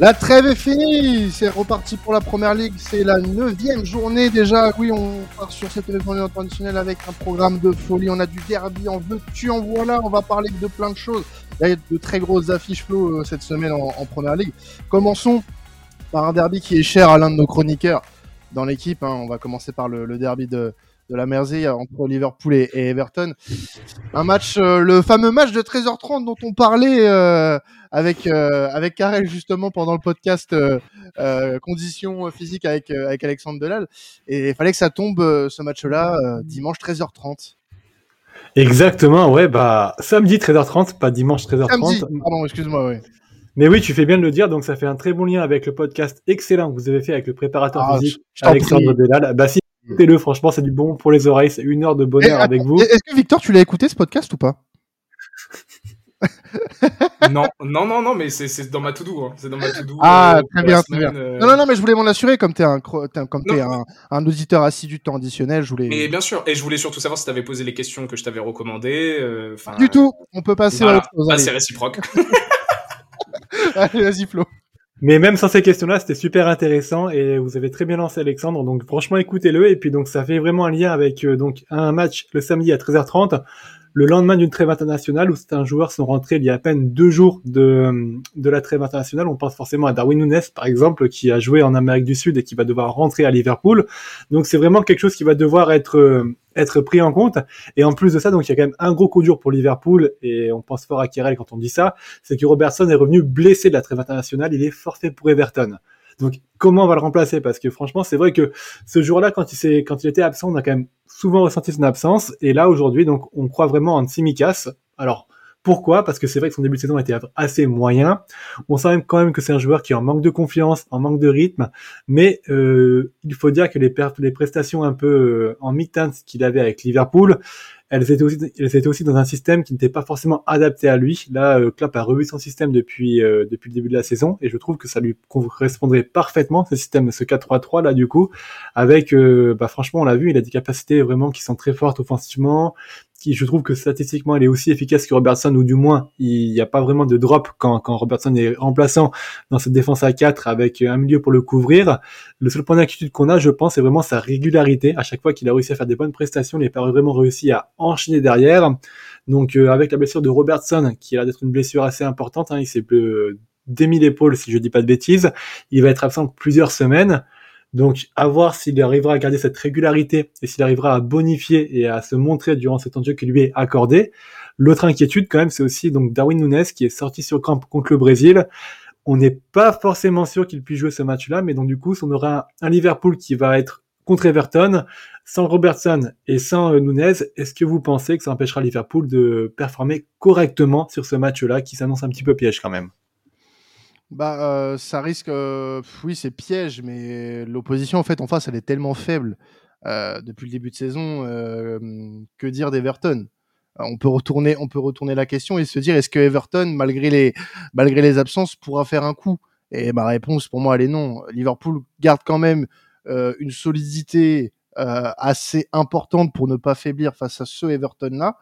La trêve est finie, c'est reparti pour la première ligue, c'est la neuvième journée déjà. Oui, on part sur cette journée traditionnelle avec un programme de folie. On a du derby, en veux-tu, en voilà. On va parler de plein de choses. Il y a de très grosses affiches flow euh, cette semaine en, première ligue. Commençons par un derby qui est cher à l'un de nos chroniqueurs dans l'équipe. Hein. On va commencer par le derby de, de la Mersey entre Liverpool et, Everton. Un match, euh, le fameux match de 13h30 dont on parlait euh, avec euh, avec Karel justement pendant le podcast conditions physiques avec avec Alexandre Delal. Et il fallait que ça tombe ce match-là dimanche 13h30. Exactement, ouais, bah samedi 13h30, pas dimanche 13h30. Samedi, pardon, excuse-moi, ouais. Mais oui, tu fais bien de le dire, donc ça fait un très bon lien avec le podcast excellent que vous avez fait avec le préparateur ah, physique Alexandre Delal. Bah si Écoutez-le, franchement, c'est du bon pour les oreilles. C'est une heure de bonheur avec vous. Est-ce que Victor, tu l'as écouté ce podcast ou pas? Non, non, non, non, mais c'est dans ma. Hein. C'est dans ma to-do. Ah, euh, très bien, très bien. Euh. Non, non, non, mais je voulais m'en assurer, comme t'es un, comme es un, un, auditeur assidu de temps additionnel, je voulais. Mais bien sûr, et je voulais surtout savoir si t'avais posé les questions que je t'avais recommandées. Euh, du tout, on peut passer à autre chose. Ah, c'est réciproque. allez, vas-y, Flo. Mais même sans ces questions-là, c'était super intéressant et vous avez très bien lancé Alexandre. Donc franchement, écoutez-le. Et puis donc ça fait vraiment un lien avec euh, donc un match le samedi à 13h30 le lendemain d'une trêve internationale où certains joueurs sont rentrés il y a à peine deux jours de, de la trêve internationale. On pense forcément à Darwin Nunes, par exemple, qui a joué en Amérique du Sud et qui va devoir rentrer à Liverpool. Donc c'est vraiment quelque chose qui va devoir être être pris en compte. Et en plus de ça, donc il y a quand même un gros coup dur pour Liverpool, et on pense fort à Kirel quand on dit ça, c'est que Robertson est revenu blessé de la trêve internationale, il est forfait pour Everton. Donc comment on va le remplacer? Parce que franchement, c'est vrai que ce jour-là, quand il était absent, on a quand même souvent ressenti son absence. Et là aujourd'hui, donc on croit vraiment en Tsimikas. Alors pourquoi? Parce que c'est vrai que son début de saison était assez moyen. On sent même quand même que c'est un joueur qui est en manque de confiance, en manque de rythme, mais euh, il faut dire que les, les prestations un peu euh, en mi-teinte qu'il avait avec Liverpool, elles étaient aussi, elles étaient aussi dans un système qui n'était pas forcément adapté à lui. Là, euh, Klopp a revu son système depuis euh, depuis le début de la saison et je trouve que ça lui correspondrait parfaitement ce système, ce 4-3-3 là du coup, avec, euh, bah franchement, on l'a vu, il a des capacités vraiment qui sont très fortes offensivement qui je trouve que statistiquement elle est aussi efficace que Robertson ou du moins il n'y a pas vraiment de drop quand, quand Robertson est remplaçant dans cette défense à 4 avec un milieu pour le couvrir. Le seul point d'inquiétude qu'on a, je pense, c'est vraiment sa régularité. À chaque fois qu'il a réussi à faire des bonnes prestations, il n'a pas vraiment réussi à enchaîner derrière. Donc euh, avec la blessure de Robertson, qui a l'air d'être une blessure assez importante, hein, il s'est démis l'épaule si je dis pas de bêtises, il va être absent plusieurs semaines. Donc, à voir s'il arrivera à garder cette régularité et s'il arrivera à bonifier et à se montrer durant cet temps qui lui est accordé. L'autre inquiétude, quand même, c'est aussi donc Darwin Nunes qui est sorti sur camp contre le Brésil. On n'est pas forcément sûr qu'il puisse jouer ce match-là, mais donc du coup, on aura un Liverpool qui va être contre Everton, sans Robertson et sans euh, Nunes. Est-ce que vous pensez que ça empêchera Liverpool de performer correctement sur ce match-là, qui s'annonce un petit peu piège quand même? Bah, euh, ça risque. Euh, oui, c'est piège, mais l'opposition en fait en face, elle est tellement faible euh, depuis le début de saison. que dire d'Everton? On peut retourner, on peut retourner la question et se dire est-ce que Everton, malgré les, absences, pourra faire un coup? Et ma réponse pour moi, elle est non. Liverpool garde quand même une solidité assez importante pour ne pas faiblir face à ce Everton là.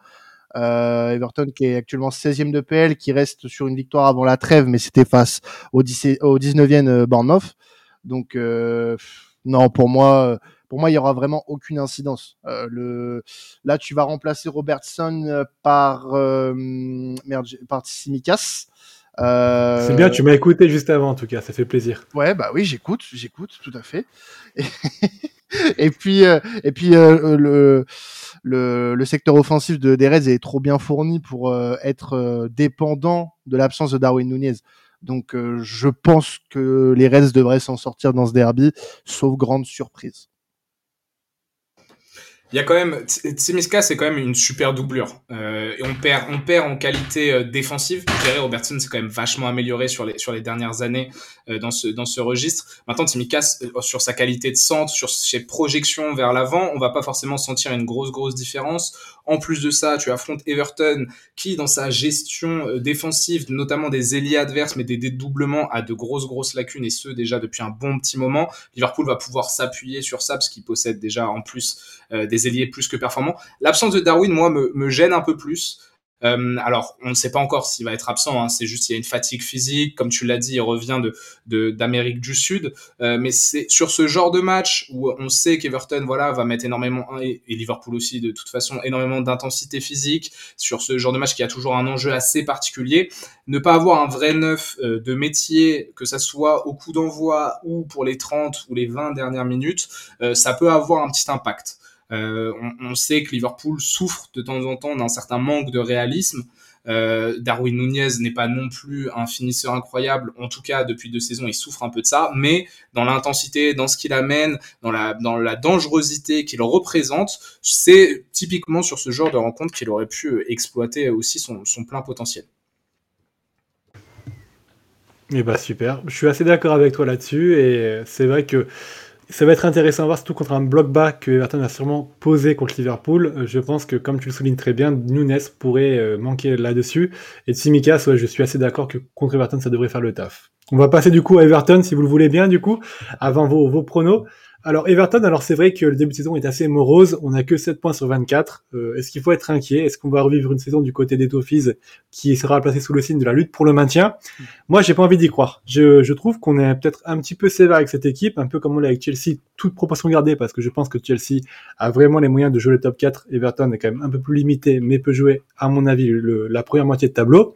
Euh, Everton qui est actuellement 16e de PL, qui reste sur une victoire avant la trêve, mais c'était face au, 19e euh, Bournemouth. Donc euh, non, pour moi, pour moi, il y aura vraiment aucune incidence. Euh, le, là, tu vas remplacer Robertson par euh, merde, par Simicas. Euh... C'est bien, tu m'as écouté juste avant, en tout cas, ça fait plaisir. Ouais, bah oui, j'écoute, j'écoute, tout à fait. Et, et puis, et puis le le, le secteur offensif de, des Reds est trop bien fourni pour euh, être euh, dépendant de l'absence de Darwin Nunez. Donc euh, je pense que les Reds devraient s'en sortir dans ce derby, sauf grande surprise il y a quand même Tsimiska c'est quand même une super doublure. Euh, et on perd on perd en qualité euh, défensive. Jerry Robertson s'est quand même vachement amélioré sur les sur les dernières années euh, dans ce dans ce registre. Maintenant Tsimikas euh, sur sa qualité de centre sur ses projections vers l'avant on va pas forcément sentir une grosse grosse différence. En plus de ça tu affrontes Everton qui dans sa gestion euh, défensive notamment des ailiers adverses mais des dédoublements a de grosses grosses lacunes et ce déjà depuis un bon petit moment. Liverpool va pouvoir s'appuyer sur ça parce qu'il possède déjà en plus des ailiers plus que performants. L'absence de Darwin, moi, me, me, gêne un peu plus. Euh, alors, on ne sait pas encore s'il va être absent. Hein, c'est juste qu'il y a une fatigue physique, comme tu l'as dit, il revient de d'Amérique du Sud. Euh, mais c'est sur ce genre de match où on sait qu'Everton, voilà, va mettre énormément et, Liverpool aussi de toute façon énormément d'intensité physique. Sur ce genre de match qui a toujours un enjeu assez particulier, ne pas avoir un vrai neuf euh, de métier, que ça soit au coup d'envoi ou pour les 30 ou les 20 dernières minutes, euh, ça peut avoir un petit impact. Euh, on, sait que Liverpool souffre de temps en temps d'un certain manque de réalisme. Euh, Darwin Nunez n'est pas non plus un finisseur incroyable, en tout cas depuis deux saisons il souffre un peu de ça, mais dans l'intensité, dans ce qu'il amène, dans la, dans la dangerosité qu'il représente, c'est typiquement sur ce genre de rencontre qu'il aurait pu exploiter aussi son, son plein potentiel. Eh bah super, je suis assez d'accord avec toi là-dessus et c'est vrai que ça va être intéressant à voir, surtout contre un bloc bas que Everton a sûrement posé contre Liverpool. Euh, je pense que, comme tu le soulignes très bien, Nunes pourrait euh, manquer là-dessus. Et Tsimikas, ouais, je suis assez d'accord que contre Everton, ça devrait faire le taf. On va passer du coup à Everton, si vous le voulez bien, du coup, avant vos, vos pronos. Alors Everton, alors c'est vrai que le début de saison est assez morose, on n'a que 7 points sur 24. Euh, est-ce qu'il faut être inquiet? Est-ce qu'on va revivre une saison du côté des Toffees qui sera placée sous le signe de la lutte pour le maintien? Moi, j'ai pas envie d'y croire. Je, je trouve qu'on est peut-être un petit peu sévère avec cette équipe, un peu comme on l'a avec Chelsea, toute proportion gardée, parce que je pense que Chelsea a vraiment les moyens de jouer le top 4. Everton est quand même un peu plus limité, mais peut jouer, à mon avis, la première moitié de tableau.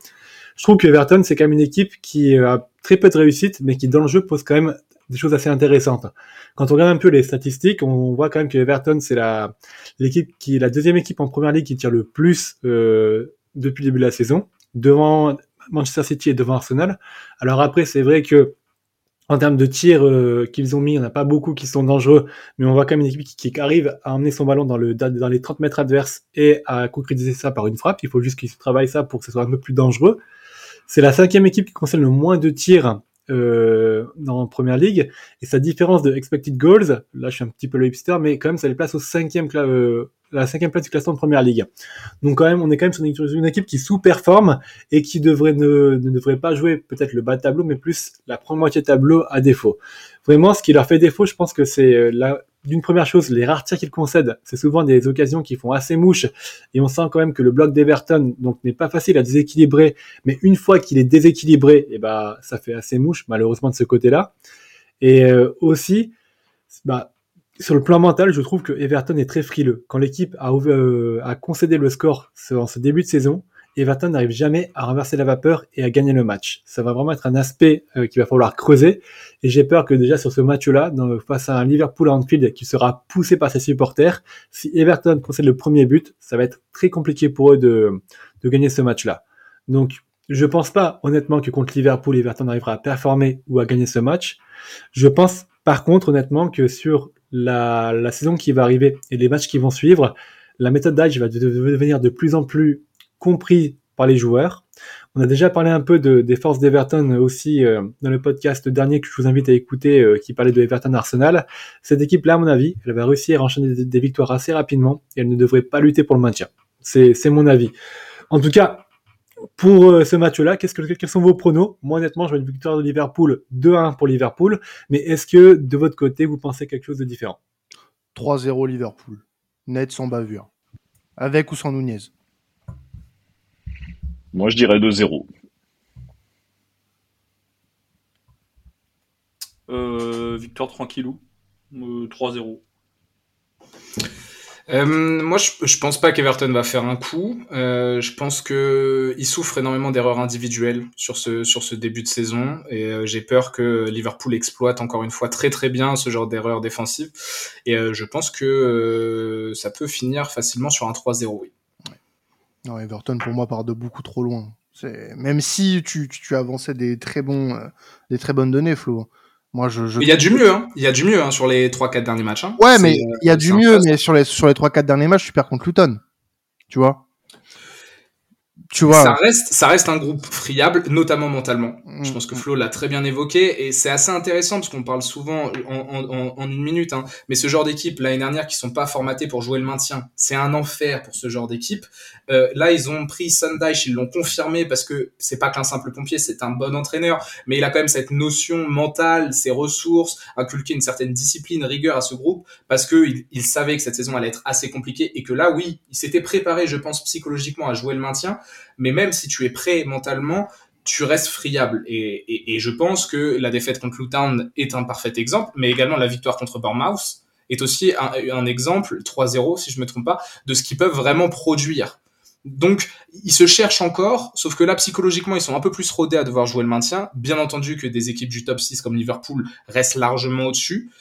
Je trouve que Everton, c'est quand même une équipe qui a très peu de réussite, mais qui dans le jeu pose quand même des choses assez intéressantes. Quand on regarde un peu les statistiques, on voit quand même que Everton, c'est la l'équipe qui la deuxième équipe en première ligue qui tire le plus euh, depuis le début de la saison, devant Manchester City et devant Arsenal. Alors après, c'est vrai que en termes de tirs euh, qu'ils ont mis, il n'y en a pas beaucoup qui sont dangereux, mais on voit quand même une équipe qui, arrive à emmener son ballon dans, le, dans les 30 mètres adverses et à concrétiser ça par une frappe. Il faut juste qu'ils travaillent ça pour que ce soit un peu plus dangereux. C'est la cinquième équipe qui concerne le moins de tirs euh, dans Première Ligue. Et sa différence de expected goals, là je suis un petit peu le hipster, mais quand même ça les place au cinquième, euh, la cinquième place du classement de Première Ligue. Donc quand même, on est quand même sur une, équipe qui sous-performe et qui devrait ne, ne devrait pas jouer peut-être le bas de tableau, mais plus la première moitié tableau à défaut. Vraiment, ce qui leur fait défaut, je pense que c'est euh, la, d'une première chose, les rares tirs qu'il concède, c'est souvent des occasions qui font assez mouche, et on sent quand même que le bloc d'Everton donc n'est pas facile à déséquilibrer, mais une fois qu'il est déséquilibré, et eh bah ça fait assez mouche malheureusement de ce côté-là. Et euh, aussi, bah, sur le plan mental, je trouve que Everton est très frileux. Quand l'équipe a, euh, a concédé le score en ce début de saison, Everton n'arrive jamais à renverser la vapeur et à gagner le match. Ça va vraiment être un aspect euh, qu'il va falloir creuser. Et j'ai peur que déjà sur ce match-là, face à un Liverpool à Anfield qui sera poussé par ses supporters, si Everton concède le premier but, ça va être très compliqué pour eux de, de gagner ce match-là. Donc, je pense pas honnêtement que contre Liverpool, Everton arrivera à performer ou à gagner ce match. Je pense par contre honnêtement que sur la, la saison qui va arriver et les matchs qui vont suivre, la méthode d'âge va devenir de plus en plus compris par les joueurs. On a déjà parlé un peu de, des forces d'Everton aussi euh, dans le podcast dernier que je vous invite à écouter euh, qui parlait de Everton Arsenal. Cette équipe-là, à mon avis, elle va réussir à enchaîner des, victoires assez rapidement et elle ne devrait pas lutter pour le maintien. C'est mon avis. En tout cas, pour euh, ce match-là, que, quels sont vos pronos? Moi, honnêtement, je vais une victoire de Liverpool 2-1 pour Liverpool. Mais est-ce que de votre côté, vous pensez quelque chose de différent? 3-0 Liverpool. Net sans bavure. Avec ou sans Nunez moi, je dirais 2-0. Euh, victoire tranquillou. 3-0. Euh, euh, moi, je, je pense pas qu'Everton va faire un coup. je pense que il souffre énormément d'erreurs individuelles sur ce sur ce début de saison, et j'ai peur que Liverpool exploite encore une fois très très bien ce genre d'erreurs défensives. Et je pense que ça peut finir facilement sur un 3-0. Oui. Non, Everton pour moi part de beaucoup trop loin. C'est même si tu, tu avançais des très bons, euh, des très bonnes données, Flo. Moi, je, Il y a du mieux, hein. Il y a du mieux hein, sur les 3-4 derniers matchs. Hein. Ouais, mais il y a du mieux, mais sur les sur les 3-4 derniers matchs, tu perds contre Luton. Tu vois? Tu vois. Ça reste, ça reste un groupe friable, notamment mentalement. Mm, Je pense que mm. Flo l'a très bien évoqué et c'est assez intéressant parce qu'on parle souvent en, en, en- une minute. Hein, mais ce genre d'équipe l'année dernière qui sont pas formatées pour jouer le maintien, c'est un enfer pour ce genre d'équipe. Euh, là, ils ont pris Sundice, ils l'ont confirmé parce que c'est pas qu'un simple pompier, c'est un bon entraîneur, mais il a quand même cette notion mentale, ses ressources, inculquer une certaine discipline, rigueur à ce groupe parce que il, il savait que cette saison allait être assez compliquée et que là, oui, il s'était préparé, je pense, psychologiquement à jouer le maintien mais même si tu es prêt mentalement, tu restes friable. Et, je pense que la défaite contre Luton est un parfait exemple, mais également la victoire contre Bournemouth est aussi un, exemple, 3-0 si je me trompe pas, de ce qu'ils peuvent vraiment produire. Donc, ils se cherchent encore, sauf que là, psychologiquement, ils sont un peu plus rodés à devoir jouer le maintien. Bien entendu que des équipes du top 6 comme Liverpool restent largement au-dessus.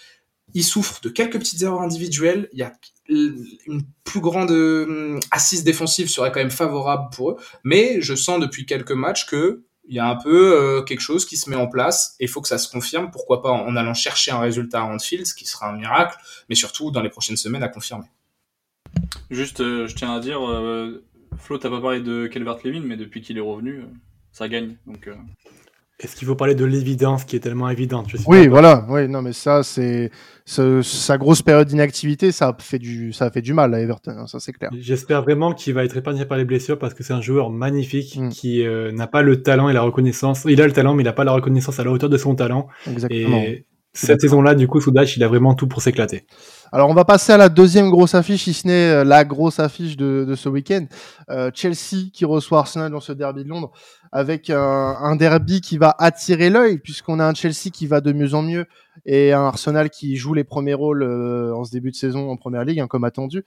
Ils souffrent de quelques petites erreurs individuelles. Il y a une plus grande euh, assise défensive serait quand même favorable pour eux. Mais je sens depuis quelques matchs que il y a un peu euh, quelque chose qui se met en place et il faut que ça se confirme. Pourquoi pas en, allant chercher un résultat à Anfield, ce qui sera un miracle, mais surtout dans les prochaines semaines à confirmer. Juste, euh, je tiens à dire, euh, Flo, t'as pas parlé de Calvert-Lewin, mais depuis qu'il est revenu, ça gagne. Donc, Est-ce qu'il faut parler de l'évidence qui est tellement évidente Je Oui, voilà. Oui, non, mais ça, c'est ce- sa grosse période d'inactivité, ça a fait du, ça a fait du mal à Everton. hein, ça, c'est clair. J'espère vraiment qu'il va être épargné par les blessures parce que c'est un joueur magnifique Mm. qui euh, n'a pas le talent et la reconnaissance. Il a le talent, mais il n'a pas la reconnaissance à la hauteur de son talent. Exactement. Et cette saison-là, du coup, Soudash, il a vraiment tout pour s'éclater. Alors, on va passer à la deuxième grosse affiche, si ce n'est euh, la grosse affiche de, de ce week-end. Euh, Chelsea qui reçoit Arsenal dans ce derby de Londres avec un, un derby qui va attirer l'œil puisqu'on a un Chelsea qui va de mieux en mieux et un Arsenal qui joue les premiers rôles euh, en ce début de saison en Première Ligue, hein, comme attendu.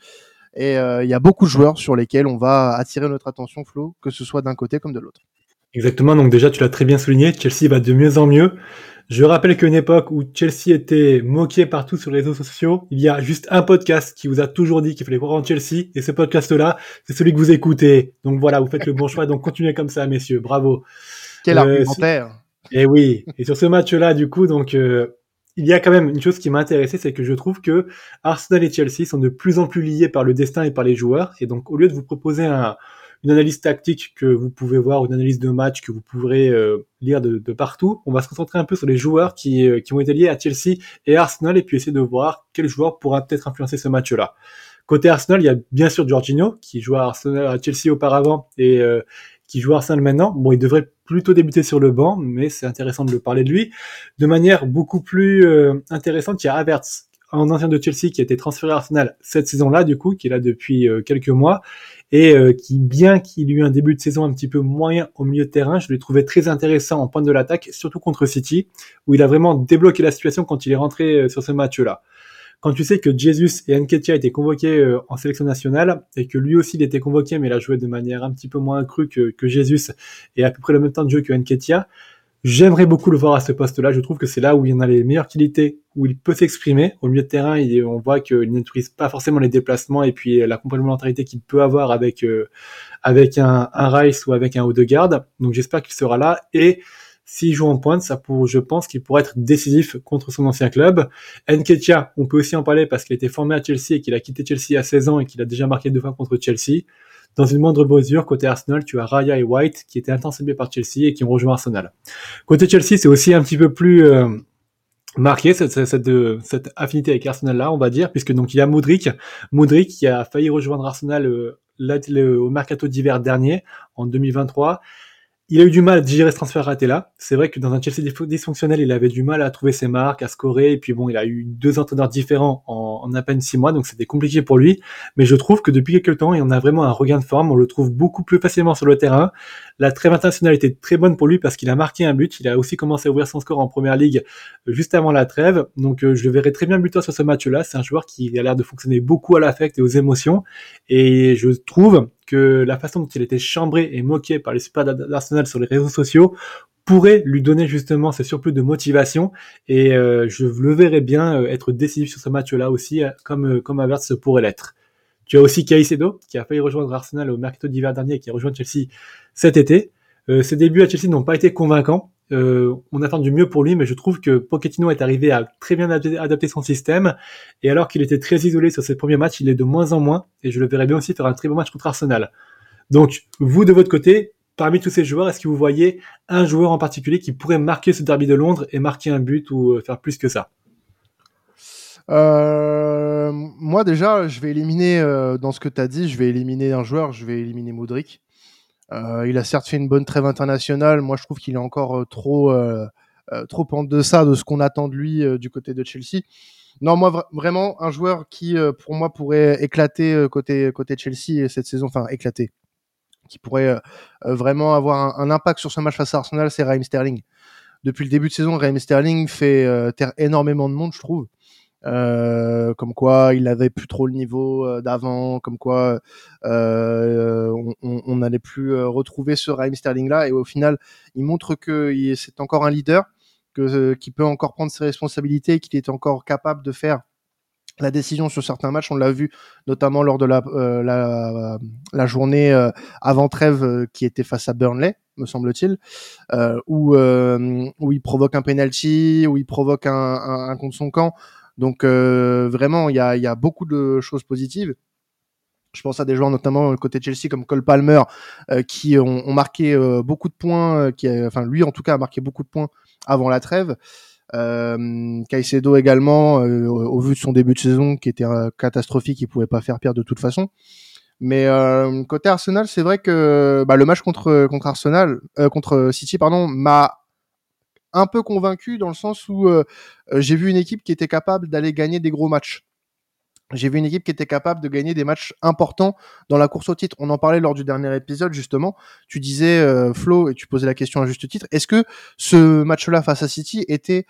Et euh, il y a beaucoup de joueurs sur lesquels on va attirer notre attention, Flo, que ce soit d'un côté comme de l'autre. Exactement, donc déjà tu l'as très bien souligné, Chelsea va de mieux en mieux. Je rappelle qu'une époque où Chelsea était moqué partout sur les réseaux sociaux, il y a juste un podcast qui vous a toujours dit qu'il fallait croire en Chelsea, et ce podcast-là, c'est celui que vous écoutez. Donc voilà, vous faites le bon choix, donc continuez comme ça, messieurs, bravo. Quel Euh, argumentaire Et oui, et sur ce match-là, du coup, donc euh, il y a quand même une chose qui m'a intéressé, c'est que je trouve que Arsenal et Chelsea sont de plus en plus liés par le destin et par les joueurs. Et donc, au lieu de vous proposer un, une analyse tactique que vous pouvez voir, une analyse de match que vous pourrez euh, lire de, partout, on va se concentrer un peu sur les joueurs qui, euh, qui ont été liés à Chelsea et Arsenal, et puis essayer de voir quel joueur pourra peut-être influencer ce match-là. Côté Arsenal, il y a bien sûr Jorginho, qui joue à, Arsenal, à Chelsea auparavant et euh, qui joue à Arsenal maintenant. Bon, il devrait plutôt débuter sur le banc, mais c'est intéressant de le parler de lui. De manière beaucoup plus intéressante, il y a Havertz, un ancien de Chelsea qui a été transféré à Arsenal cette saison-là, du coup, qui est là depuis euh, quelques mois, et euh, qui, bien qu'il ait eu un début de saison un petit peu moyen au milieu de terrain, je l'ai trouvé très intéressant en pointe de l'attaque, surtout contre City, où il a vraiment débloqué la situation quand il est rentré euh, sur ce match-là. Quand tu sais que Jesus et Nketiah étaient convoqués en sélection nationale et que lui aussi il était convoqué mais il a joué de manière un petit peu moins accrue que, que Jesus et à peu près le même temps de jeu que Nketiah, j'aimerais beaucoup le voir à ce poste-là. Je trouve que c'est là où il en a les meilleures qualités, où il peut s'exprimer. Au milieu de terrain, il, on voit qu'il n'autorise pas forcément les déplacements et puis la complémentarité qu'il peut avoir avec euh, avec un, un Rice ou avec un Odegaard. Donc j'espère qu'il sera là et s'il joue en pointe, ça pour, je pense qu'il pourrait être décisif contre son ancien club. Nketiah, on peut aussi en parler parce qu'il a été formé à Chelsea et qu'il a quitté Chelsea à 16 ans et qu'il a déjà marqué deux fois contre Chelsea. Dans une moindre mesure, côté Arsenal, tu as Raya et White qui étaient intensivés par Chelsea et qui ont rejoint Arsenal. Côté Chelsea, c'est aussi un petit peu plus euh, marqué cette, cette, cette, cette affinité avec Arsenal là, on va dire, puisque donc il y a Modric, Modric qui a failli rejoindre Arsenal euh, au mercato d'hiver dernier en 2023 il a eu du mal à digérer ce transfert raté là. C'est vrai que dans un Chelsea dysfonctionnel, il avait du mal à trouver ses marques, à scorer. Et puis bon, il a eu deux entraîneurs différents en, en à peine six mois, donc c'était compliqué pour lui. Mais je trouve que depuis quelques temps, il en a vraiment un regain de forme. On le trouve beaucoup plus facilement sur le terrain. La trêve internationale était très bonne pour lui parce qu'il a marqué un but. Il a aussi commencé à ouvrir son score en première ligue juste avant la trêve. Donc euh, je le verrai très bien buteur sur ce match-là. C'est un joueur qui a l'air de fonctionner beaucoup à l'affect et aux émotions. Et je trouve que la façon dont il était chambré et moqué par les supporters d'Arsenal sur les réseaux sociaux pourrait lui donner justement ce surplus de motivation et euh, je le verrais bien euh, être décisif sur ce match-là aussi comme euh, comme Havertz pourrait l'être. Tu as aussi Caicedo qui a failli rejoindre Arsenal au mercato d'hiver dernier et qui a rejoint Chelsea cet été. Euh, ses débuts à Chelsea n'ont pas été convaincants. Euh, on attend du mieux pour lui, mais je trouve que Pochettino est arrivé à très bien adapter son système. Et alors qu'il était très isolé sur ses premiers matchs, il est de moins en moins. Et je le verrais bien aussi faire un très bon match contre Arsenal. Donc, vous de votre côté, parmi tous ces joueurs, est-ce que vous voyez un joueur en particulier qui pourrait marquer ce derby de Londres et marquer un but ou euh, faire plus que ça? Moi déjà, je vais éliminer dans ce que tu as dit, je vais éliminer un joueur, je vais éliminer Modric. Euh, il a certes fait une bonne trêve internationale, moi je trouve qu'il est encore euh, trop euh, trop en deçà de ce qu'on attend de lui du côté de Chelsea. Non, moi vraiment un joueur qui pour moi pourrait éclater côté côté Chelsea cette saison, enfin éclater, qui pourrait vraiment avoir un, un, impact sur ce match face à Arsenal, c'est Raheem Sterling. Depuis le début de saison, Raheem Sterling fait taire énormément de monde, je trouve. Euh, comme quoi il avait plus trop le niveau euh, d'avant, comme quoi euh, on n'allait plus retrouver ce Raheem Sterling là. Et au final, il montre que c'est encore un leader, que qui peut encore prendre ses responsabilités, qu'il est encore capable de faire la décision sur certains matchs. On l'a vu notamment lors de la, la, la, journée avant trêve qui était face à Burnley, me semble-t-il, où, où il provoque un penalty, où il provoque un, un, un contre son camp. Donc euh, vraiment, il y a, y a, beaucoup de choses positives. Je pense à des joueurs notamment côté Chelsea comme Cole Palmer euh, qui ont, ont marqué euh, beaucoup de points, qui enfin lui en tout cas a marqué beaucoup de points avant la trêve. Euh, Caicedo également, au, vu de son début de saison qui était catastrophique, il pouvait pas faire pire de toute façon. Mais côté Arsenal, c'est vrai que bah, le match contre contre Arsenal, contre City, pardon, m'a un peu convaincu dans le sens où euh, euh, j'ai vu une équipe qui était capable d'aller gagner des gros matchs. J'ai vu une équipe qui était capable de gagner des matchs importants dans la course au titre. On en parlait lors du dernier épisode justement. Tu disais euh, Flo et tu posais la question à juste titre. Est-ce que ce match-là face à City était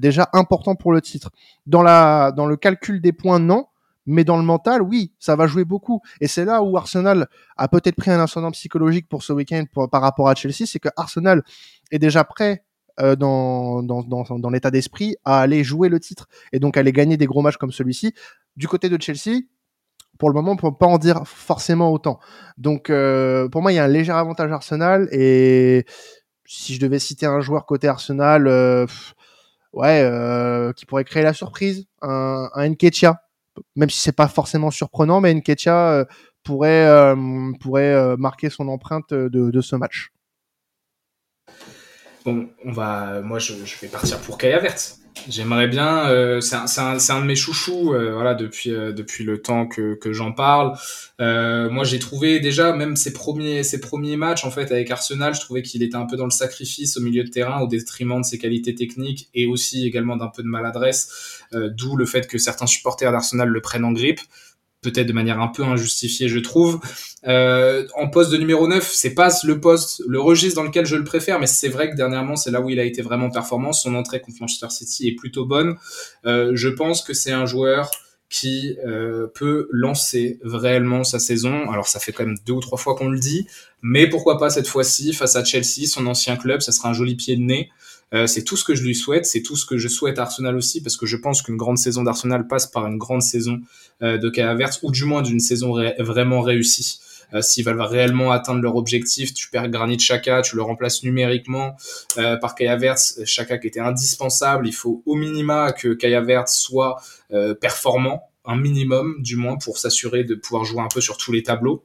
déjà important pour le titre? Dans le calcul des points, non. Mais dans le mental, oui, ça va jouer beaucoup. Et c'est là où Arsenal a peut-être pris un ascendant psychologique pour ce week-end par rapport à Chelsea, c'est que Arsenal est déjà prêt euh, dans, dans, dans, l'état d'esprit à aller jouer le titre et donc aller gagner des gros matchs comme celui-ci. Du côté de Chelsea, pour le moment, on peut pas en dire forcément autant. Donc, euh, pour moi, il y a un léger avantage Arsenal. Et si je devais citer un joueur côté Arsenal, euh, ouais, qui pourrait créer la surprise, un, un même si c'est pas forcément surprenant, mais Nketiah pourrait pourrait marquer son empreinte de ce match. Bon, on va, moi je, vais partir pour Kaya Verte. J'aimerais bien, euh, c'est un, de mes chouchous, euh, voilà, depuis euh, depuis le temps que, j'en parle. Moi, j'ai trouvé déjà même ses premiers premiers matchs en fait avec Arsenal, je trouvais qu'il était un peu dans le sacrifice au milieu de terrain, au détriment de ses qualités techniques et aussi également d'un peu de maladresse. D'où le fait que certains supporters d'Arsenal le prennent en grippe peut-être de manière un peu injustifiée, je trouve. Euh, en poste de numéro 9, c'est pas le poste, le registre dans lequel je le préfère, mais c'est vrai que dernièrement, c'est là où il a été vraiment performant. Son entrée contre Manchester City est plutôt bonne. Euh, je pense que c'est un joueur qui euh, peut lancer réellement sa saison. Alors ça fait quand même deux ou trois fois qu'on le dit, mais pourquoi pas cette fois-ci face à Chelsea, son ancien club, ça sera un joli pied de nez. Euh, c'est tout ce que je lui souhaite, c'est tout ce que je souhaite à Arsenal aussi, parce que je pense qu'une grande saison d'Arsenal passe par une grande saison euh, de Kai ou du moins d'une saison vraiment réussie. Euh, s'ils veulent réellement atteindre leur objectif, tu perds Granit Xhaka, tu le remplaces numériquement euh, par Kai Havertz, Xhaka qui était indispensable. Il faut au minima que Kai Havertz soit euh, performant, un minimum du moins pour s'assurer de pouvoir jouer un peu sur tous les tableaux.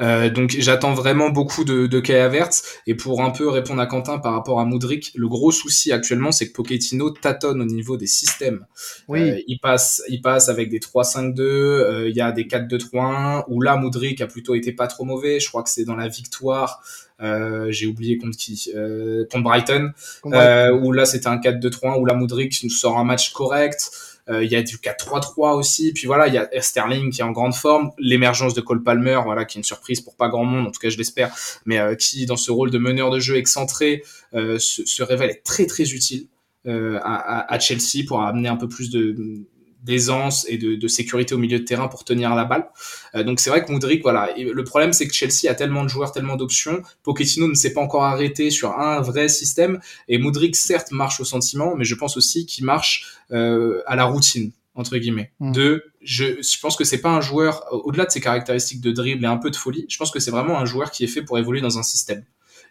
Euh, donc j'attends vraiment beaucoup de, de Havertz. Et pour un peu répondre à Quentin par rapport à Moudric, le gros souci actuellement, c'est que Pochettino tâtonne au niveau des systèmes. Oui. Euh, il passe, il passe avec des 3-5-2, euh, il y a des 4-2-3-1, où là Moudric a plutôt été pas trop mauvais. Je crois que c'est dans la victoire. Euh, j'ai oublié contre qui euh, contre Brighton, euh, où là c'était un 4-2-3-1 où la Moudric nous sort un match correct il y a du 4-3-3 aussi. Puis voilà, il y a Sterling qui est en grande forme, l'émergence de Cole Palmer, voilà, qui est une surprise pour pas grand monde, en tout cas je l'espère, mais euh, qui dans ce rôle de meneur de jeu excentré euh, se, révèle être très très utile à, Chelsea pour amener un peu plus de d'aisance et de, de, sécurité au milieu de terrain pour tenir la balle. Euh, donc c'est vrai que Moudric, voilà. Et le problème, c'est que Chelsea a tellement de joueurs, tellement d'options. Pochettino ne s'est pas encore arrêté sur un vrai système. Et Moudric, certes, marche au sentiment, mais je pense aussi qu'il marche euh, à la routine entre guillemets. Mmh. De, je, je pense que c'est pas un joueur au-delà de ses caractéristiques de dribble et un peu de folie. Je pense que c'est vraiment un joueur qui est fait pour évoluer dans un système.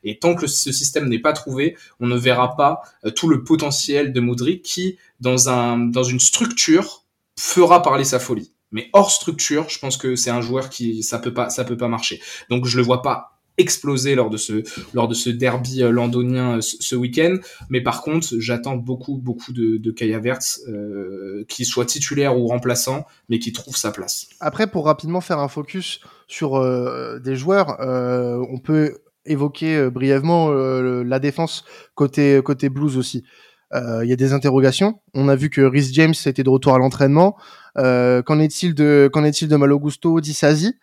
Et tant que ce système n'est pas trouvé, on ne verra pas euh, tout le potentiel de Moudric qui, dans, un, dans une structure, fera parler sa folie. Mais hors structure, je pense que c'est un joueur qui ça peut pas ça peut pas marcher. Donc je le vois pas exploser lors de ce lors de ce derby euh, londonien euh, ce, week-end. Mais par contre, j'attends beaucoup beaucoup de, de Kaya Verts, euh, qui soit titulaire ou remplaçant, mais qui trouve sa place. Après, pour rapidement faire un focus sur euh, des joueurs, euh, on peut évoquer brièvement la défense côté côté Blues aussi. Il y a des interrogations. On a vu que Rhys James était de retour à l'entraînement. qu'en est-il de qu'en est-il de Malogusto, Disasi?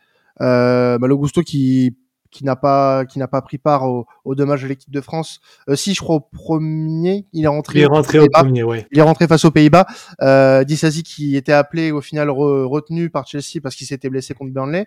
Euh, Malogusto qui qui n'a pas qui n'a pas pris part au, au dommage de l'équipe de France. Euh, si je crois au premier, il est rentré. Il est rentré au premier, ouais. Il est rentré face aux Pays-Bas. Euh, Dissasi qui était appelé au final retenu par Chelsea parce qu'il s'était blessé contre Burnley.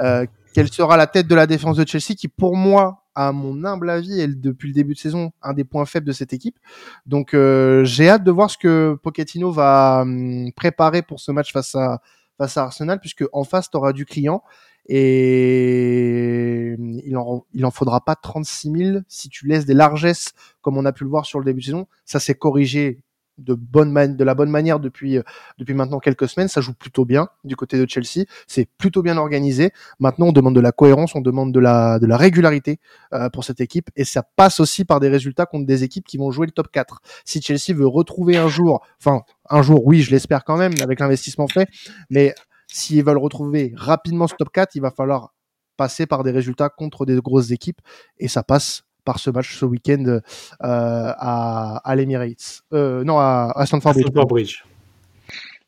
Euh, quelle sera la tête de la défense de Chelsea qui pour moi à mon humble avis est depuis le début de saison un des points faibles de cette équipe. Donc euh, j'ai hâte de voir ce que Pochettino va hum, préparer pour ce match face à face à Arsenal puisque en face tu auras du client et il en, il en faudra pas 36 000 si tu laisses des largesses comme on a pu le voir sur le début de saison. Ça s'est corrigé de bonne de la bonne manière depuis depuis maintenant quelques semaines. Ça joue plutôt bien du côté de Chelsea. C'est plutôt bien organisé. Maintenant, on demande de la cohérence, on demande de la de la régularité euh, pour cette équipe et ça passe aussi par des résultats contre des équipes qui vont jouer le top 4. Si Chelsea veut retrouver un jour, enfin un jour, oui, je l'espère quand même avec l'investissement fait, mais S'ils veulent retrouver rapidement ce top 4, il va falloir passer par des résultats contre des grosses équipes. Et ça passe par ce match ce week-end euh, à, à l'Emirates. Euh, non, à, à Stamford Bridge.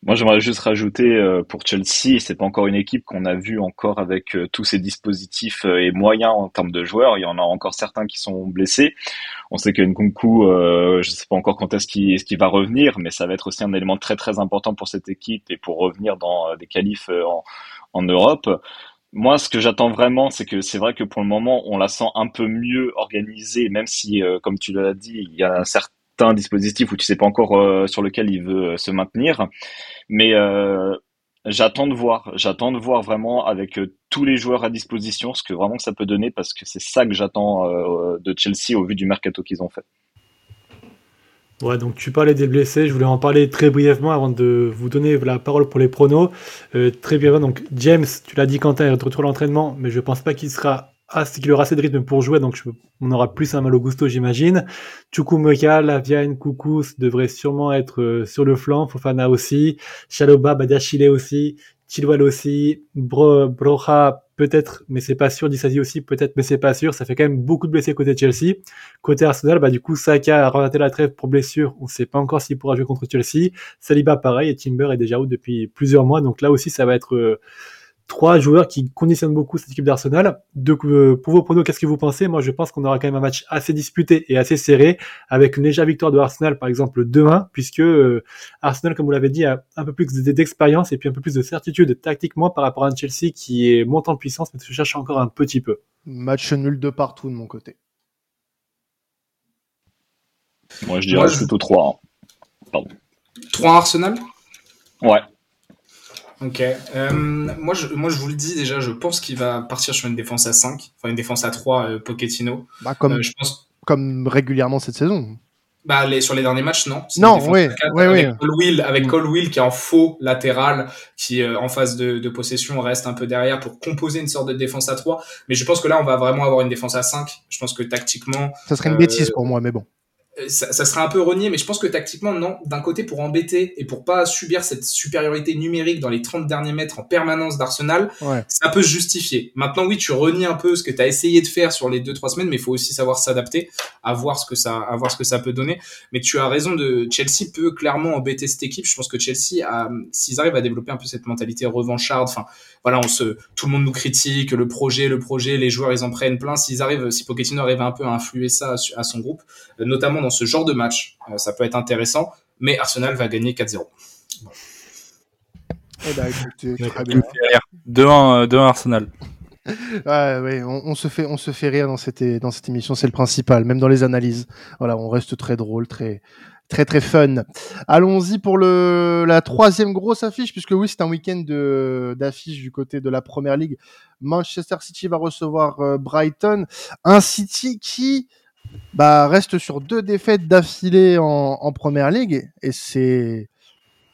Moi, j'aimerais juste rajouter euh, pour Chelsea, c'est pas encore une équipe qu'on a vue encore avec euh, tous ces dispositifs euh, et moyens en termes de joueurs. Il y en a encore certains qui sont blessés. On sait que Nkunku, euh, je sais pas encore quand est-ce qu'il est va revenir, mais ça va être aussi un élément très très important pour cette équipe et pour revenir dans des qualifs en, en Europe. Moi, ce que j'attends vraiment, c'est que c'est vrai que pour le moment, on la sent un peu mieux organisée, même si, comme tu l'as dit, il y a un certain un dispositif où tu sais pas encore euh, sur lequel il veut euh, se maintenir. Mais euh, j'attends de voir, j'attends de voir vraiment avec tous les joueurs à disposition ce que vraiment ça peut donner parce que c'est ça que j'attends de Chelsea au vu du mercato qu'ils ont fait. Ouais, donc tu parlais des blessés, je voulais en parler très brièvement avant de vous donner la parole pour les pronos. très brièvement, donc James, tu l'as dit Quentin, il retour à l'entraînement, mais je pense pas qu'il sera qu'il aura assez de rythme pour jouer, donc on aura plus un Malo Gusto, j'imagine. Chukwumeka, Laviane, Koukous devrait sûrement être euh, sur le flanc, Fofana aussi, Shaloba, Badiachile aussi, Chilwell aussi, Bro, Broja peut-être, mais c'est pas sûr, Dissasi aussi peut-être, mais c'est pas sûr. Ça fait quand même beaucoup de blessés côté Chelsea. Côté Arsenal, bah du coup Saka a raté la trêve pour blessure. On sait pas encore s'il pourra jouer contre Chelsea. Saliba pareil et Timber est déjà out depuis plusieurs mois, donc là aussi ça va être euh, trois joueurs qui conditionnent beaucoup cette équipe d'Arsenal. Donc, euh, pour vos pronos, qu'est-ce que vous pensez? Moi, je pense qu'on aura quand même un match assez disputé et assez serré, avec une légère victoire de Arsenal, par exemple, demain, puisque euh, Arsenal, comme vous l'avez dit, a un peu plus d'expérience et puis un peu plus de certitude tactiquement par rapport à un Chelsea qui est montant en puissance, mais se cherche encore un petit peu. Match nul de partout de mon côté. Moi, je dirais plutôt 3. Hein. Pardon. 3 Arsenal? Ouais. Ok. Euh, moi, je, moi, je vous le dis déjà, je pense qu'il va partir sur une défense à 5, enfin une défense à 3, euh, Pochettino. Bah, comme, euh, je pense... comme régulièrement cette saison. Bah, les, sur les derniers matchs, non. Non, oui, oui, avec oui. Cole Will, avec Cole Will qui est en faux latéral, qui euh, en phase de, de, possession reste un peu derrière pour composer une sorte de défense à 3. Mais je pense que là, on va vraiment avoir une défense à 5. Je pense que tactiquement. Ça serait une bêtise pour moi, mais bon. Euh, ça, ça, serait un peu renié, mais je pense que tactiquement, non. D'un côté, pour embêter et pour pas subir cette supériorité numérique dans les 30 derniers mètres en permanence d'Arsenal, ça peut se justifier. Maintenant, oui, tu renies un peu ce que tu as essayé de faire sur les 2-3 semaines, mais il faut aussi savoir s'adapter, à voir ce que ça, à voir ce que ça peut donner. Mais tu as raison de, Chelsea peut clairement embêter cette équipe. Je pense que Chelsea, s'ils arrivent à développer un peu cette mentalité revancharde, enfin, voilà, on se, tout le monde nous critique, le projet, le projet, les joueurs, ils en prennent plein. S'ils arrivent, si Pochettino arrive un peu à influer ça à son groupe, euh, notamment dans ce genre de match, euh, ça peut être intéressant. Mais Arsenal va gagner 4-0. Eh ben, 2-1 Arsenal. Ouais, ouais, on, on, se fait, on se fait rire dans cette, dans cette émission, c'est le principal, même dans les analyses. Voilà, on reste très drôle, très, très très fun. Allons-y pour le la troisième grosse affiche, puisque oui, c'est un week-end d'affiche du côté de la Première Ligue. Manchester City va recevoir euh, Brighton, un City qui bah, reste sur deux défaites d'affilée en, en Première Ligue, et c'est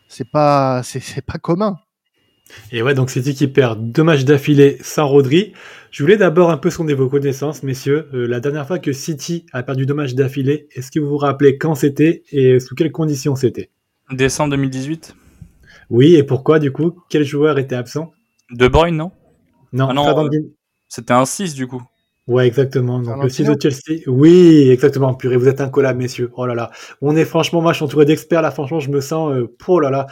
c'est pas c'est pas commun. Et ouais, donc City qui perd deux matchs d'affilée sans Rodri. Je voulais d'abord un peu sonder vos connaissances, messieurs. Euh, la dernière fois que City a perdu deux matchs d'affilée, est-ce que vous vous rappelez quand c'était et sous quelles conditions c'était? Décembre 2018 Oui, et pourquoi du coup? Quel joueur était absent? De Bruyne, non? Non, Ah non, Fernandinho. C'était un 6 du coup. Ouais, exactement. Donc le 6 Fernandinho de Chelsea. Oui, exactement. Purée, vous êtes un collab, messieurs. Oh là là. On est franchement, moi je suis entouré d'experts là. Franchement, je me sens. Euh, oh là là.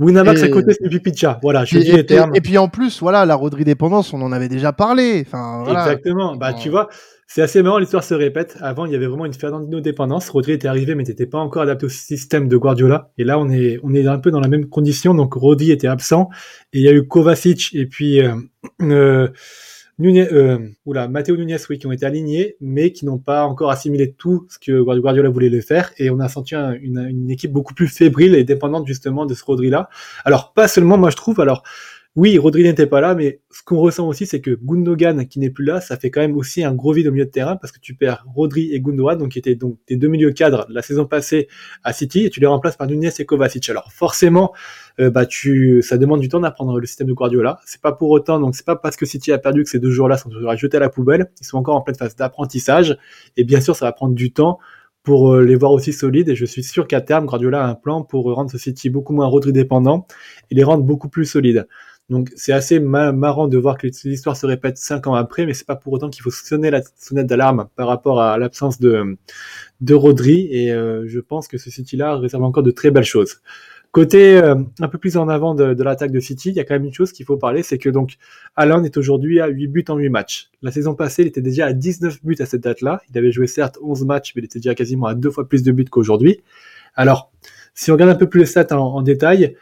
Winamax Et- à côté, c'est Pipicha. Voilà, je Et, dis les et- termes. et puis en plus, voilà, la Rodri dépendance, on en avait déjà parlé. Enfin, voilà. Exactement. Bah, Ouais. tu vois, c'est assez marrant, l'histoire se répète. Avant, il y avait vraiment une Fernandino dépendance. Rodri était arrivé, mais n'était pas encore adapté au système de Guardiola. Et là, on est, on est un peu dans la même condition. Donc, Rodri était absent. Et il y a eu Kovacic et puis, euh, euh, Nunez, euh, oula, Matteo Nunez, oui, qui ont été alignés, mais qui n'ont pas encore assimilé tout ce que Guardiola voulait le faire. Et on a senti un- une, une équipe beaucoup plus fébrile et dépendante justement de ce Rodri-là. Alors, pas seulement, moi, je trouve, alors, oui, Rodri n'était pas là, mais ce qu'on ressent aussi, c'est que Gundogan, qui n'est plus là, ça fait quand même aussi un gros vide au milieu de terrain parce que tu perds Rodri et Gundogan, donc qui étaient donc tes deux milieux cadres la saison passée à City, et tu les remplaces par Nunez et Kovacic. Alors forcément, euh, bah ça demande du temps d'apprendre le système de Guardiola. C'est pas pour autant, donc c'est pas parce que City a perdu que ces deux joueurs-là sont toujours à à la poubelle. Ils sont encore en pleine phase d'apprentissage, et bien sûr, ça va prendre du temps pour euh, les voir aussi solides. Et je suis sûr qu'à terme, Guardiola a un plan pour rendre ce City beaucoup moins Rodri dépendant et les rendre beaucoup plus solides. Donc c'est assez ma- marrant de voir que l'histoire se répète cinq ans après, mais c'est pas pour autant qu'il faut sonner la sonnette d'alarme par rapport à l'absence de, de Rodri. Et euh, je pense que ce City-là réserve encore de très belles choses. Côté euh, un peu plus en avant de, l'attaque de City, il y a quand même une chose qu'il faut parler, c'est que donc Haaland est aujourd'hui à 8 buts en 8 matchs. La saison passée, il était déjà à 19 buts à cette date-là. Il avait joué certes 11 matchs, mais il était déjà quasiment à deux fois plus de buts qu'aujourd'hui. Alors, si on regarde un peu plus les stats en, détail,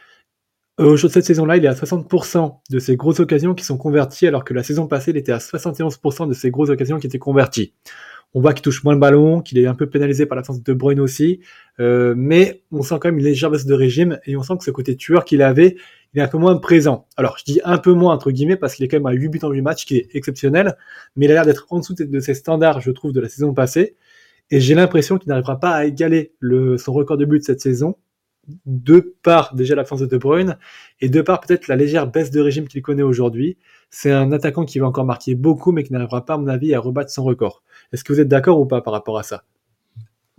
Au jour de cette saison-là, il est à 60% de ses grosses occasions qui sont converties, alors que la saison passée, il était à 71% de ses grosses occasions qui étaient converties. On voit qu'il touche moins le ballon, qu'il est un peu pénalisé par l'absence de Bruyne aussi, euh, mais on sent quand même une légère baisse de régime et on sent que ce côté tueur qu'il avait, il est un peu moins présent. Alors, je dis un peu moins entre guillemets parce qu'il est quand même à 8 buts en 8 matchs, qui est exceptionnel, mais il a l'air d'être en dessous de- ses standards, je trouve, de la saison passée. Et j'ai l'impression qu'il n'arrivera pas à égaler le, son record de buts cette saison, de par déjà l'absence de De Bruyne et de par peut-être la légère baisse de régime qu'il connaît aujourd'hui. C'est un attaquant qui va encore marquer beaucoup, mais qui n'arrivera pas, à mon avis, à rebattre son record. Est-ce que vous êtes d'accord ou pas par rapport à ça?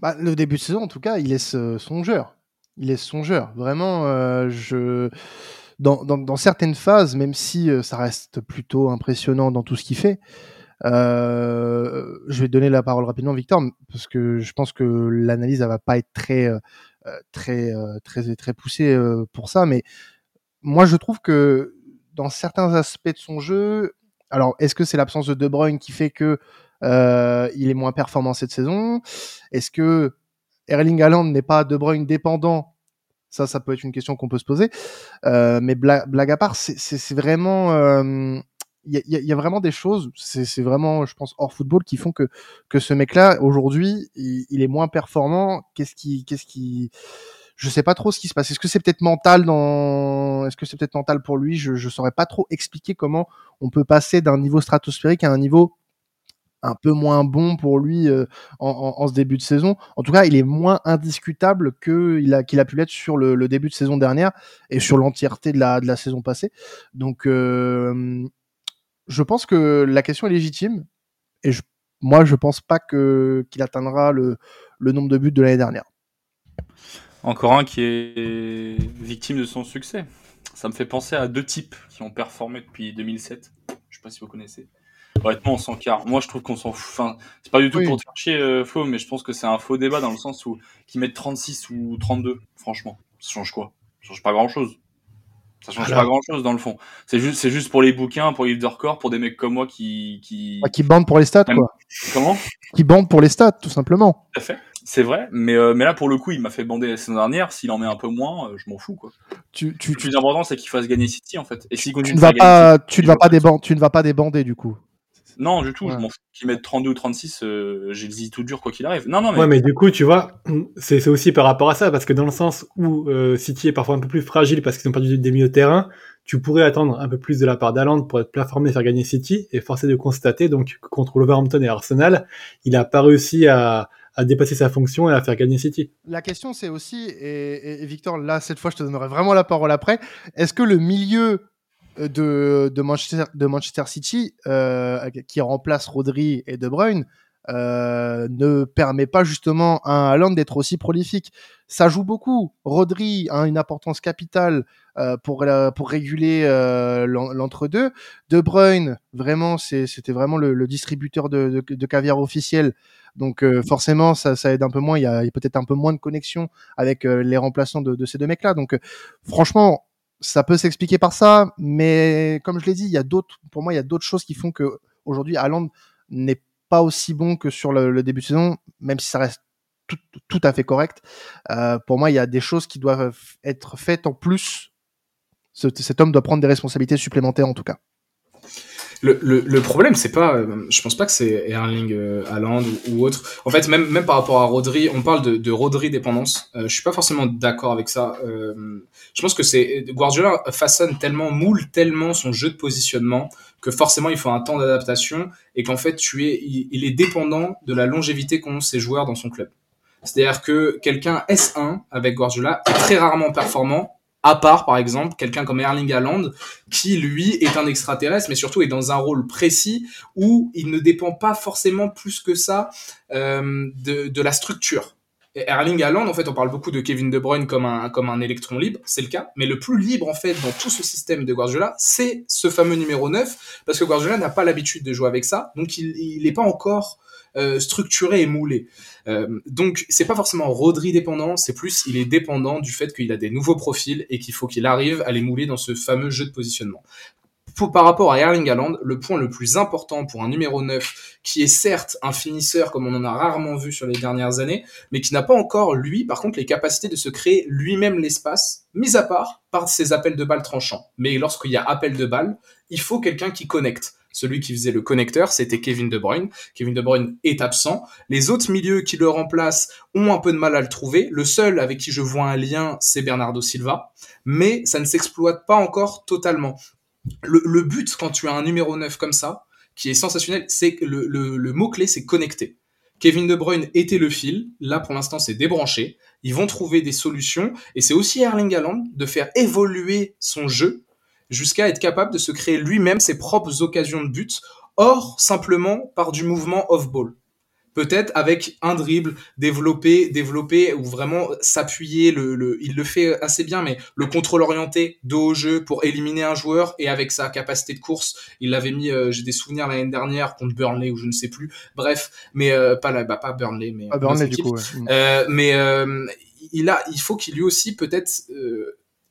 Bah, le début de saison, en tout cas, il est euh, songeur. Il est songeur. Vraiment, euh, je... dans, certaines phases, même si euh, ça reste plutôt impressionnant dans tout ce qu'il fait, je vais donner la parole rapidement à Victor, parce que je pense que l'analyse, elle va pas être très, très, euh, très, très poussée euh, pour ça. Mais moi, je trouve que dans certains aspects de son jeu, alors est-ce que c'est l'absence de De Bruyne qui fait que euh, il est moins performant cette saison? Est-ce que Erling Haaland n'est pas De Bruyne dépendant? Ça, ça peut être une question qu'on peut se poser. Euh, mais bla blague à part, c'est- vraiment, euh, y, y a- vraiment des choses. C'est vraiment, je pense, hors football qui font que que ce mec-là aujourd'hui, il, est moins performant. Qu'est-ce qui, qu'est-ce qui je sais pas trop ce qui se passe. Est-ce que c'est peut-être mental dans, est-ce que c'est peut-être mental pour lui? Je je saurais pas trop expliquer comment on peut passer d'un niveau stratosphérique à un niveau un peu moins bon pour lui euh, en, en, ce début de saison. En tout cas, il est moins indiscutable que il a qu'il a pu l'être sur le, le, début de saison dernière et sur l'entièreté de la de la saison passée. Donc, euh, je pense que la question est légitime et je, moi, je pense pas que qu'il atteindra le le nombre de buts de l'année dernière. Encore un qui est victime de son succès. Ça me fait penser à deux types qui ont performé depuis 2007. Je sais pas si vous connaissez. Honnêtement, on s'en carre. Moi, je trouve qu'on s'en fout. Enfin, c'est pas du tout oui. pour te faire chier, euh, Flo, mais je pense que c'est un faux débat dans le sens où qu'ils mettent 36 ou 32. Franchement, ça change quoi? Ça change pas grand chose. Ça change Alors... pas grand chose dans le fond. C'est juste, c'est juste pour les bouquins, pour les livres de record, pour des mecs comme moi qui, qui, ah, qui bandent pour les stats, Même... quoi. Comment? Qui bandent pour les stats, tout simplement. Tout à fait. C'est vrai, mais, euh, mais là pour le coup, il m'a fait bander la saison dernière. S'il en met un peu moins, euh, je m'en fous quoi. Tu, tu, le plus important, c'est qu'il fasse gagner City en fait. Et s'il continue tu ne vas pas, tu ne vas pas débander, tu ne vas pas débander du coup. Non, du tout. Ouais. Je m'en fous qu'il mette 32 ou 36. Euh, J'ai le zi tout dur quoi qu'il arrive. Non, non. Mais... Ouais, mais du coup, tu vois, c'est aussi par rapport à ça, parce que dans le sens où euh, City est parfois un peu plus fragile parce qu'ils ont perdu des milieux de terrain, tu pourrais attendre un peu plus de la part d'Aland pour être performé et faire gagner City, et forcé de constater donc contre Wolverhampton et Arsenal, il a pas réussi à, à dépasser sa fonction et à faire gagner City. La question, c'est aussi, et, Victor, là, cette fois, je te donnerai vraiment la parole après. Est-ce que le milieu de, de, Manchester, de Manchester City, euh, qui remplace Rodri et De Bruyne, euh, ne permet pas justement à Haaland d'être aussi prolifique. Ça joue beaucoup. Rodri a une importance capitale euh, pour pour réguler euh, l'entre-deux. De Bruyne, vraiment, c'était vraiment le, distributeur de, de, caviar officiel. Donc forcément, ça, ça, aide un peu moins. Il y a, peut-être un peu moins de connexion avec les remplaçants de, de ces deux mecs-là. Donc franchement, ça peut s'expliquer par ça, mais comme je l'ai dit, il y a d'autres. Pour moi, il y a d'autres choses qui font que aujourd'hui, Haaland n'est pas aussi bon que sur le, début de saison, même si ça reste tout, à fait correct. Euh, pour moi, il y a des choses qui doivent être faites en plus. cet homme doit prendre des responsabilités supplémentaires en tout cas. Le, le, problème, c'est pas, euh, je pense pas que c'est Erling euh, ou, autre. En fait, même, même par rapport à Rodri, on parle de, de Rodri dépendance. Euh, je suis pas forcément d'accord avec ça. Euh, je pense que c'est Guardiola façonne tellement, moule tellement son jeu de positionnement que forcément il faut un temps d'adaptation et qu'en fait tu es, il, il, est dépendant de la longévité qu'ont ses joueurs dans son club. C'est-à-dire que quelqu'un S1 avec Guardiola est très rarement performant à part, par exemple, quelqu'un comme Erling Haaland, qui, lui, est un extraterrestre, mais surtout est dans un rôle précis où il ne dépend pas forcément plus que ça euh, de, la structure. Erling Haaland, en fait, on parle beaucoup de Kevin De Bruyne comme un, comme un électron libre, c'est le cas, mais le plus libre, en fait, dans tout ce système de Guardiola, c'est ce fameux numéro 9, parce que Guardiola n'a pas l'habitude de jouer avec ça, donc il n'est pas encore euh, structuré et moulé. Euh, donc c'est pas forcément Rodri dépendant, c'est plus il est dépendant du fait qu'il a des nouveaux profils et qu'il faut qu'il arrive à les mouler dans ce fameux jeu de positionnement. Par rapport à Erling Haaland, le point le plus important pour un numéro 9, qui est certes un finisseur comme on en a rarement vu sur les dernières années, mais qui n'a pas encore, lui, par contre, les capacités de se créer lui-même l'espace, mis à part par ses appels de balles tranchants. Mais lorsqu'il y a appel de balles, il faut quelqu'un qui connecte. Celui qui faisait le connecteur, c'était Kevin De Bruyne. Kevin De Bruyne est absent. Les autres milieux qui le remplacent ont un peu de mal à le trouver. Le seul avec qui je vois un lien, c'est Bernardo Silva. Mais ça ne s'exploite pas encore totalement. Le, but, quand tu as un numéro 9 comme ça, qui est sensationnel, c'est que le, mot-clé, c'est connecter. Kevin De Bruyne était le fil. Là, pour l'instant, c'est débranché. Ils vont trouver des solutions. Et c'est aussi Erling Haaland de faire évoluer son jeu jusqu'à être capable de se créer lui-même ses propres occasions de but, or simplement par du mouvement off-ball. Peut-être avec un dribble développé, développé ou vraiment s'appuyer. Le, il le fait assez bien, mais le contrôle orienté, dos au jeu pour éliminer un joueur et avec sa capacité de course, il l'avait mis. Euh, j'ai des souvenirs l'année dernière contre Burnley ou je ne sais plus. Bref, mais euh, pas là, bah, pas Burnley, mais ah, Burnley du coup. Euh, mais il a, il faut qu'il lui aussi peut-être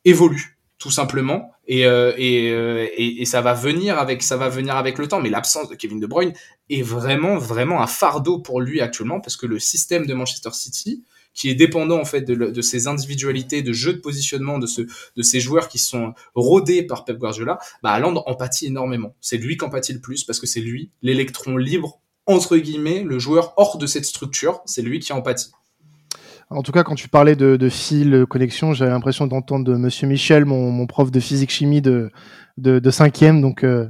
évolue tout simplement. Et, euh, et, euh, et, et, ça va venir avec ça va venir avec le temps. Mais l'absence de Kevin De Bruyne est vraiment vraiment un fardeau pour lui actuellement parce que le système de Manchester City qui est dépendant en fait de, de ses individualités de jeu de positionnement de ce de ces joueurs qui sont rodés par Pep Guardiola bah Haaland empathie énormément. C'est lui qui empathie le plus parce que c'est lui l'électron libre entre guillemets le joueur hors de cette structure c'est lui qui empathie en tout cas, quand tu parlais de, de fil, connexion, j'avais l'impression d'entendre Monsieur Michel, mon, mon, prof de physique chimie de, de, de cinquième. Donc, euh,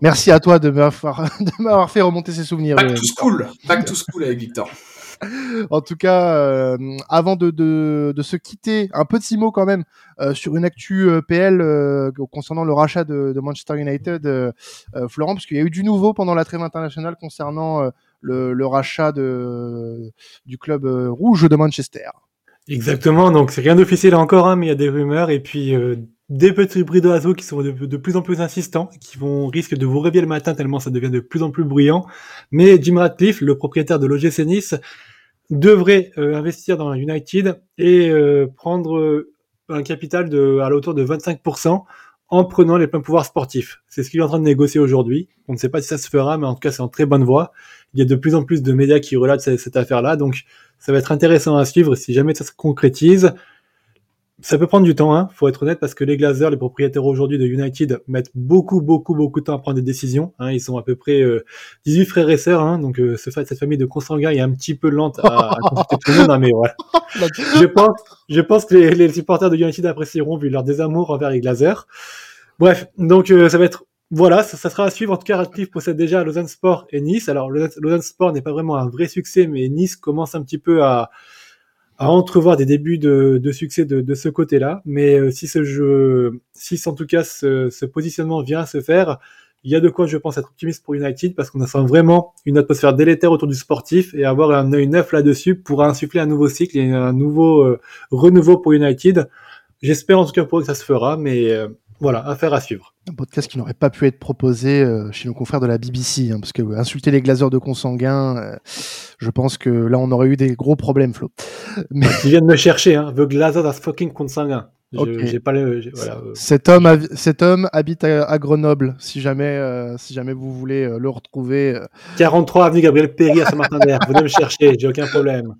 merci à toi de m'avoir fait remonter ces souvenirs. Back to school, back to school avec Victor. en tout cas, euh, avant de, de, de, se quitter, un petit mot quand même euh, sur une actu euh, PL euh, concernant le rachat de, de Manchester United, Florent, parce qu'il y a eu du nouveau pendant la trêve internationale concernant le, rachat du club rouge de Manchester. Exactement, donc c'est rien d'officiel encore, hein, mais il y a des rumeurs et puis des petits bruits d'oiseaux qui sont de, plus en plus insistants, qui vont risquer de vous réveiller le matin tellement ça devient de plus en plus bruyant. Mais Jim Ratcliffe, le propriétaire de l'OGC Nice, devrait euh, investir dans United et euh, prendre euh, un capital de, à l'autour de 25% en prenant les pleins pouvoirs sportifs. C'est ce qu'il est en train de négocier aujourd'hui. On ne sait pas si ça se fera, mais en tout cas, c'est en très bonne voie. Il y a de plus en plus de médias qui relatent cette, cette affaire-là, donc ça va être intéressant à suivre si jamais ça se concrétise ça peut prendre du temps, hein, faut être honnête, parce que les Glazers, les propriétaires aujourd'hui de United, mettent beaucoup, beaucoup, beaucoup de temps à prendre des décisions. Hein, ils sont à peu près 18 euh, frères et sœurs, hein, donc euh, cette famille de consanguins est un petit peu lente à, à tout le monde, hein, mais voilà. je pense, je pense que les, les, supporters de United apprécieront vu leur désamour envers les Glazers. Bref, donc euh, ça va être voilà, ça, sera à suivre. En tout cas, Radcliffe possède déjà Lausanne Sport et Nice. Alors, Lausanne, Sport n'est pas vraiment un vrai succès, mais Nice commence un petit peu à, à entrevoir des débuts de, de succès de, de ce côté-là. Mais euh, si ce jeu, si en tout cas ce, ce, positionnement vient à se faire, il y a de quoi, je pense, être optimiste pour United parce qu'on sent vraiment une atmosphère délétère autour du sportif et avoir un œil neuf là-dessus pour insuffler un nouveau cycle et un nouveau euh, renouveau pour United. J'espère en tout cas pour eux que ça se fera, mais euh, voilà, affaire à suivre. Un podcast qui n'aurait pas pu être proposé euh, chez nos confrères de la BBC, hein, parce que insulter les glazeurs de consanguins, je pense que là on aurait eu des gros problèmes, Flo. Mais... Ils viennent me chercher, hein, the glazers are fucking consanguins. Pas euh. cet, homme, cet homme habite à, Grenoble, si jamais, euh, si jamais vous voulez euh, le retrouver. 43 avenue Gabriel Péry à Saint-Martin-d'Air. Venez me chercher, j'ai aucun problème.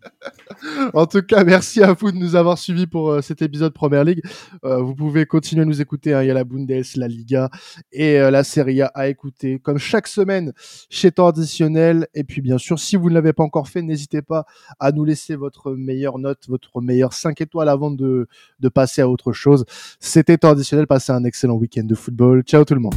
en tout cas, merci à vous de nous avoir suivis pour cet épisode Première Ligue. vous pouvez continuer à nous écouter. Hein. Il y a la Bundes, la Liga et la Serie A à écouter, comme chaque semaine chez Temps Additionnel. Et puis, bien sûr, si vous ne l'avez pas encore fait, n'hésitez pas à nous laisser votre meilleure note, votre meilleure 5 étoiles avant de, de passer à chose. C'était traditionnel. Passez un excellent week-end de football. Ciao tout le monde.